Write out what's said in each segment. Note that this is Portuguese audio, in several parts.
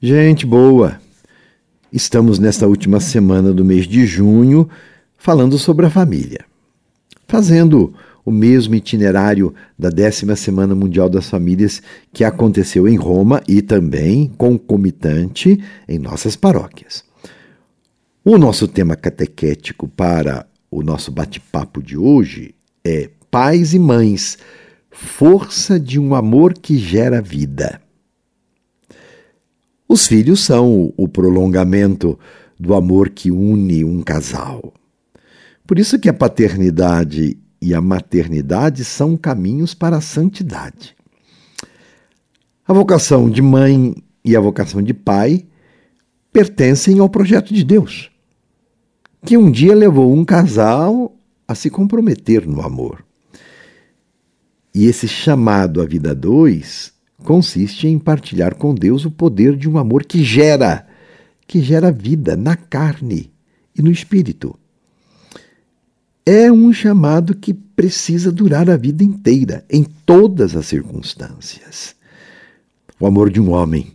Gente boa, estamos nesta última semana do mês de junho falando sobre a família, fazendo o mesmo itinerário da décima Semana Mundial das Famílias que aconteceu em Roma e também concomitante em nossas paróquias. O nosso tema catequético para o nosso bate-papo de hoje é Pais e Mães, força de um amor que gera vida. Os filhos são o prolongamento do amor que une um casal. Por isso que a paternidade e a maternidade são caminhos para a santidade. A vocação de mãe e a vocação de pai pertencem ao projeto de Deus, que um dia levou um casal a se comprometer no amor. E esse chamado à vida dois consiste em partilhar com Deus o poder de um amor que gera, que gera vida na carne e no espírito. É um chamado que precisa durar a vida inteira, em todas as circunstâncias. O amor de um homem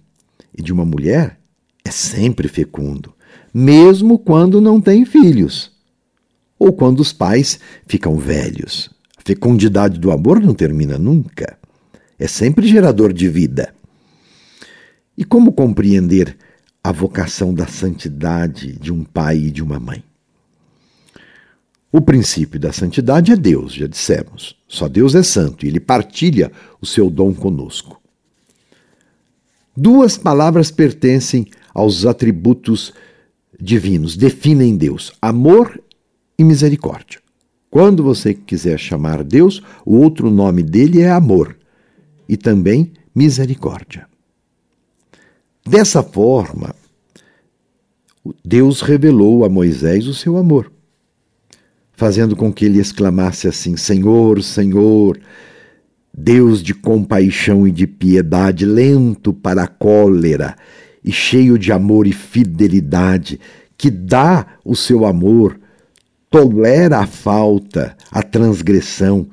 e de uma mulher é sempre fecundo, mesmo quando não tem filhos ou quando os pais ficam velhos. A fecundidade do amor não termina nunca é sempre gerador de vida. E como compreender a vocação da santidade de um pai e de uma mãe? O princípio da santidade é Deus, já dissemos. Só Deus é santo e ele partilha o seu dom conosco. Duas palavras pertencem aos atributos divinos, definem Deus: amor e misericórdia. Quando você quiser chamar Deus, o outro nome dele é amor e também misericórdia. Dessa forma, Deus revelou a Moisés o seu amor, fazendo com que ele exclamasse assim: Senhor, Senhor, Deus de compaixão e de piedade, lento para a cólera e cheio de amor e fidelidade, que dá o seu amor, tolera a falta, a transgressão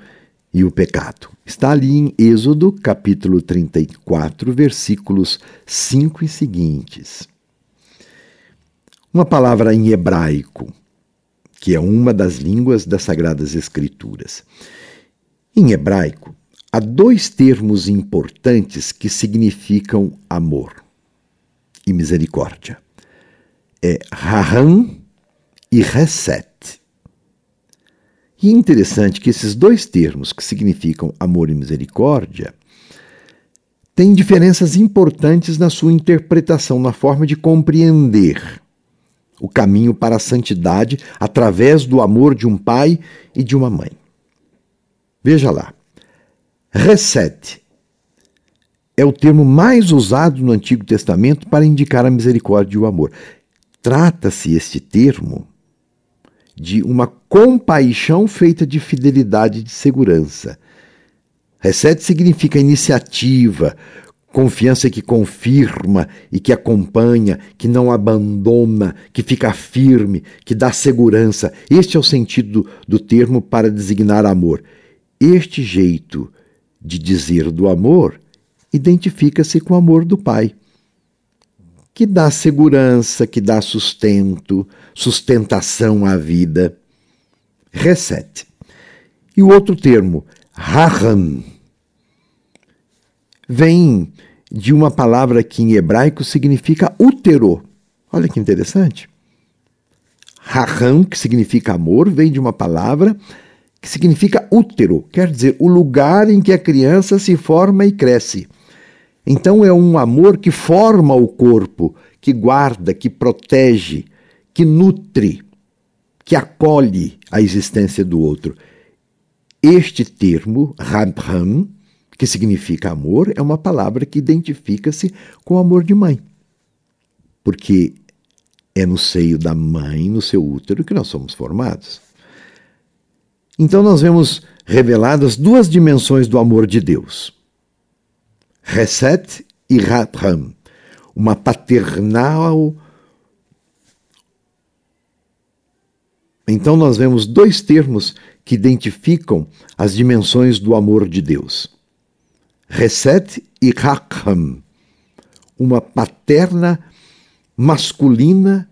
e o pecado. Está ali em Êxodo, capítulo 34, versículos 5 e seguintes. Uma palavra em hebraico, que é uma das línguas das Sagradas Escrituras. Em hebraico, há dois termos importantes que significam amor e misericórdia. É raham e reset. E é interessante que esses dois termos, que significam amor e misericórdia, têm diferenças importantes na sua interpretação, na forma de compreender o caminho para a santidade através do amor de um pai e de uma mãe. Veja lá. Reset é o termo mais usado no Antigo Testamento para indicar a misericórdia e o amor. Trata-se este termo de uma compaixão feita de fidelidade e de segurança. Reset significa iniciativa, confiança que confirma e que acompanha, que não abandona, que fica firme, que dá segurança. Este é o sentido do, do termo para designar amor. Este jeito de dizer do amor identifica-se com o amor do Pai que dá segurança, que dá sustento, sustentação à vida. Reset. E o outro termo, raham, vem de uma palavra que em hebraico significa útero. Olha que interessante. Raham, que significa amor, vem de uma palavra que significa útero, quer dizer, o lugar em que a criança se forma e cresce. Então é um amor que forma o corpo, que guarda, que protege, que nutre, que acolhe a existência do outro. Este termo, Rabham, que significa amor, é uma palavra que identifica-se com o amor de mãe. Porque é no seio da mãe, no seu útero, que nós somos formados. Então nós vemos reveladas duas dimensões do amor de Deus Reset e Ratham, uma paternal. Então nós vemos dois termos que identificam as dimensões do amor de Deus. Reset e Rakham, uma paterna masculina.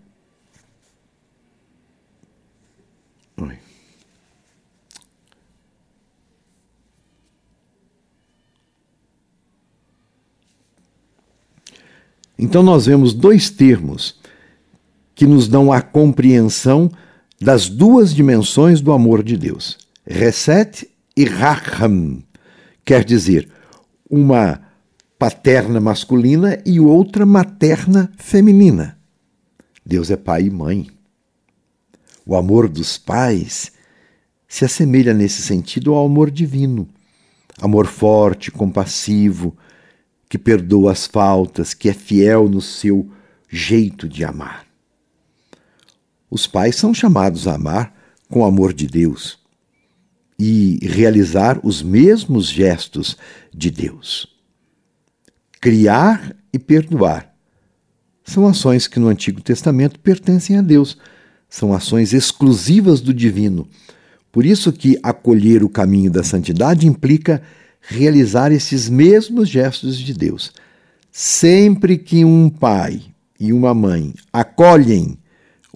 Então, nós vemos dois termos que nos dão a compreensão das duas dimensões do amor de Deus: Reset e Racham, quer dizer, uma paterna masculina e outra materna feminina. Deus é pai e mãe. O amor dos pais se assemelha nesse sentido ao amor divino. Amor forte, compassivo, que perdoa as faltas, que é fiel no seu jeito de amar. Os pais são chamados a amar com o amor de Deus e realizar os mesmos gestos de Deus. Criar e perdoar são ações que no Antigo Testamento pertencem a Deus, são ações exclusivas do divino. Por isso que acolher o caminho da santidade implica realizar esses mesmos gestos de Deus. Sempre que um pai e uma mãe acolhem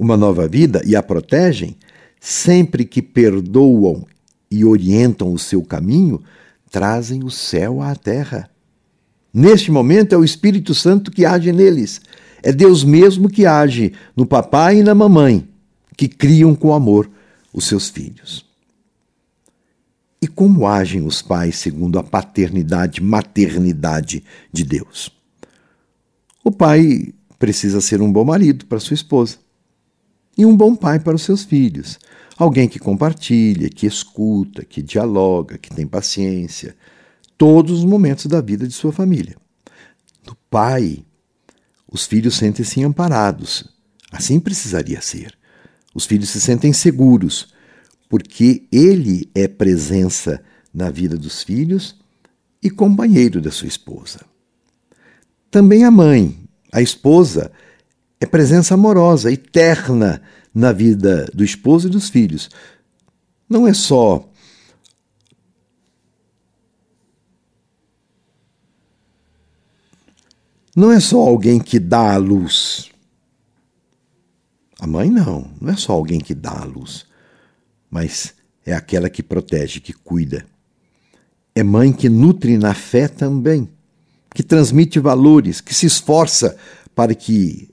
uma nova vida e a protegem, sempre que perdoam e orientam o seu caminho, trazem o céu à terra. Neste momento é o Espírito Santo que age neles. É Deus mesmo que age no papai e na mamãe, que criam com amor os seus filhos. E como agem os pais segundo a paternidade, maternidade de Deus? O pai precisa ser um bom marido para sua esposa e um bom pai para os seus filhos. Alguém que compartilha, que escuta, que dialoga, que tem paciência, todos os momentos da vida de sua família. Do pai, os filhos sentem-se amparados. Assim precisaria ser. Os filhos se sentem seguros, porque ele é presença na vida dos filhos e companheiro da sua esposa. Também a mãe, a esposa, é presença amorosa, eterna na vida do esposo e dos filhos. Não é só não é só alguém que dá a luz. A mãe não, não é só alguém que dá a luz, mas é aquela que protege, que cuida. É mãe que nutre na fé também, que transmite valores, que se esforça para que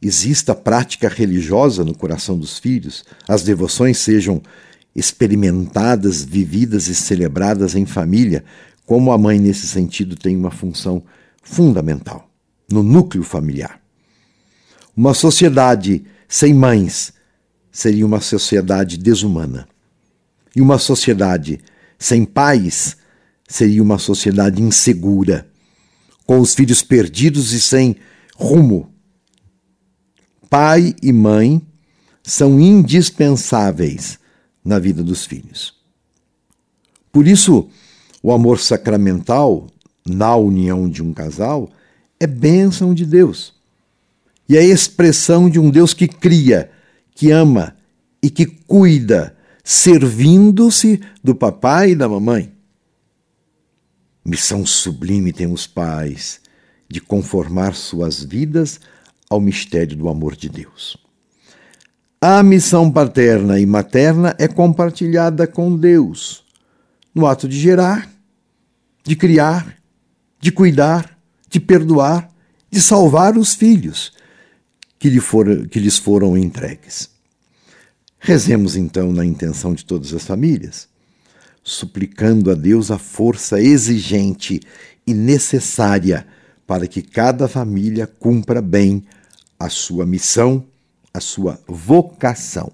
exista prática religiosa no coração dos filhos, as devoções sejam experimentadas, vividas e celebradas em família, como a mãe, nesse sentido, tem uma função fundamental no núcleo familiar. Uma sociedade sem mães seria uma sociedade desumana. E uma sociedade sem pais seria uma sociedade insegura, com os filhos perdidos e sem rumo. Pai e mãe são indispensáveis na vida dos filhos. Por isso, o amor sacramental na união de um casal é bênção de Deus. E é expressão de um Deus que cria, que ama e que cuida, servindo-se do papai e da mamãe. Missão sublime tem os pais de conformar suas vidas ao mistério do amor de Deus. A missão paterna e materna é compartilhada com Deus no ato de gerar, de criar, de cuidar, de perdoar, de salvar os filhos que, lhe for, que lhes foram entregues. Rezemos então na intenção de todas as famílias, suplicando a Deus a força exigente e necessária para que cada família cumpra bem a sua missão, a sua vocação.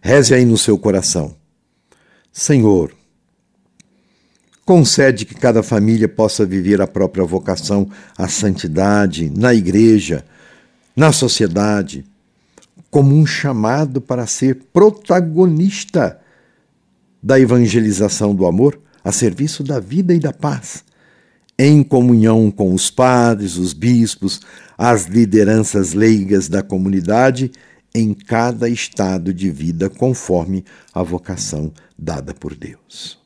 Reze aí no seu coração. Senhor, Concede que cada família possa viver a própria vocação à santidade na igreja, na sociedade, como um chamado para ser protagonista da evangelização do amor a serviço da vida e da paz, em comunhão com os padres, os bispos, as lideranças leigas da comunidade, em cada estado de vida conforme a vocação dada por Deus.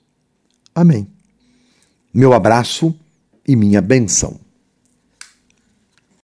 Amém meu abraço e minha benção.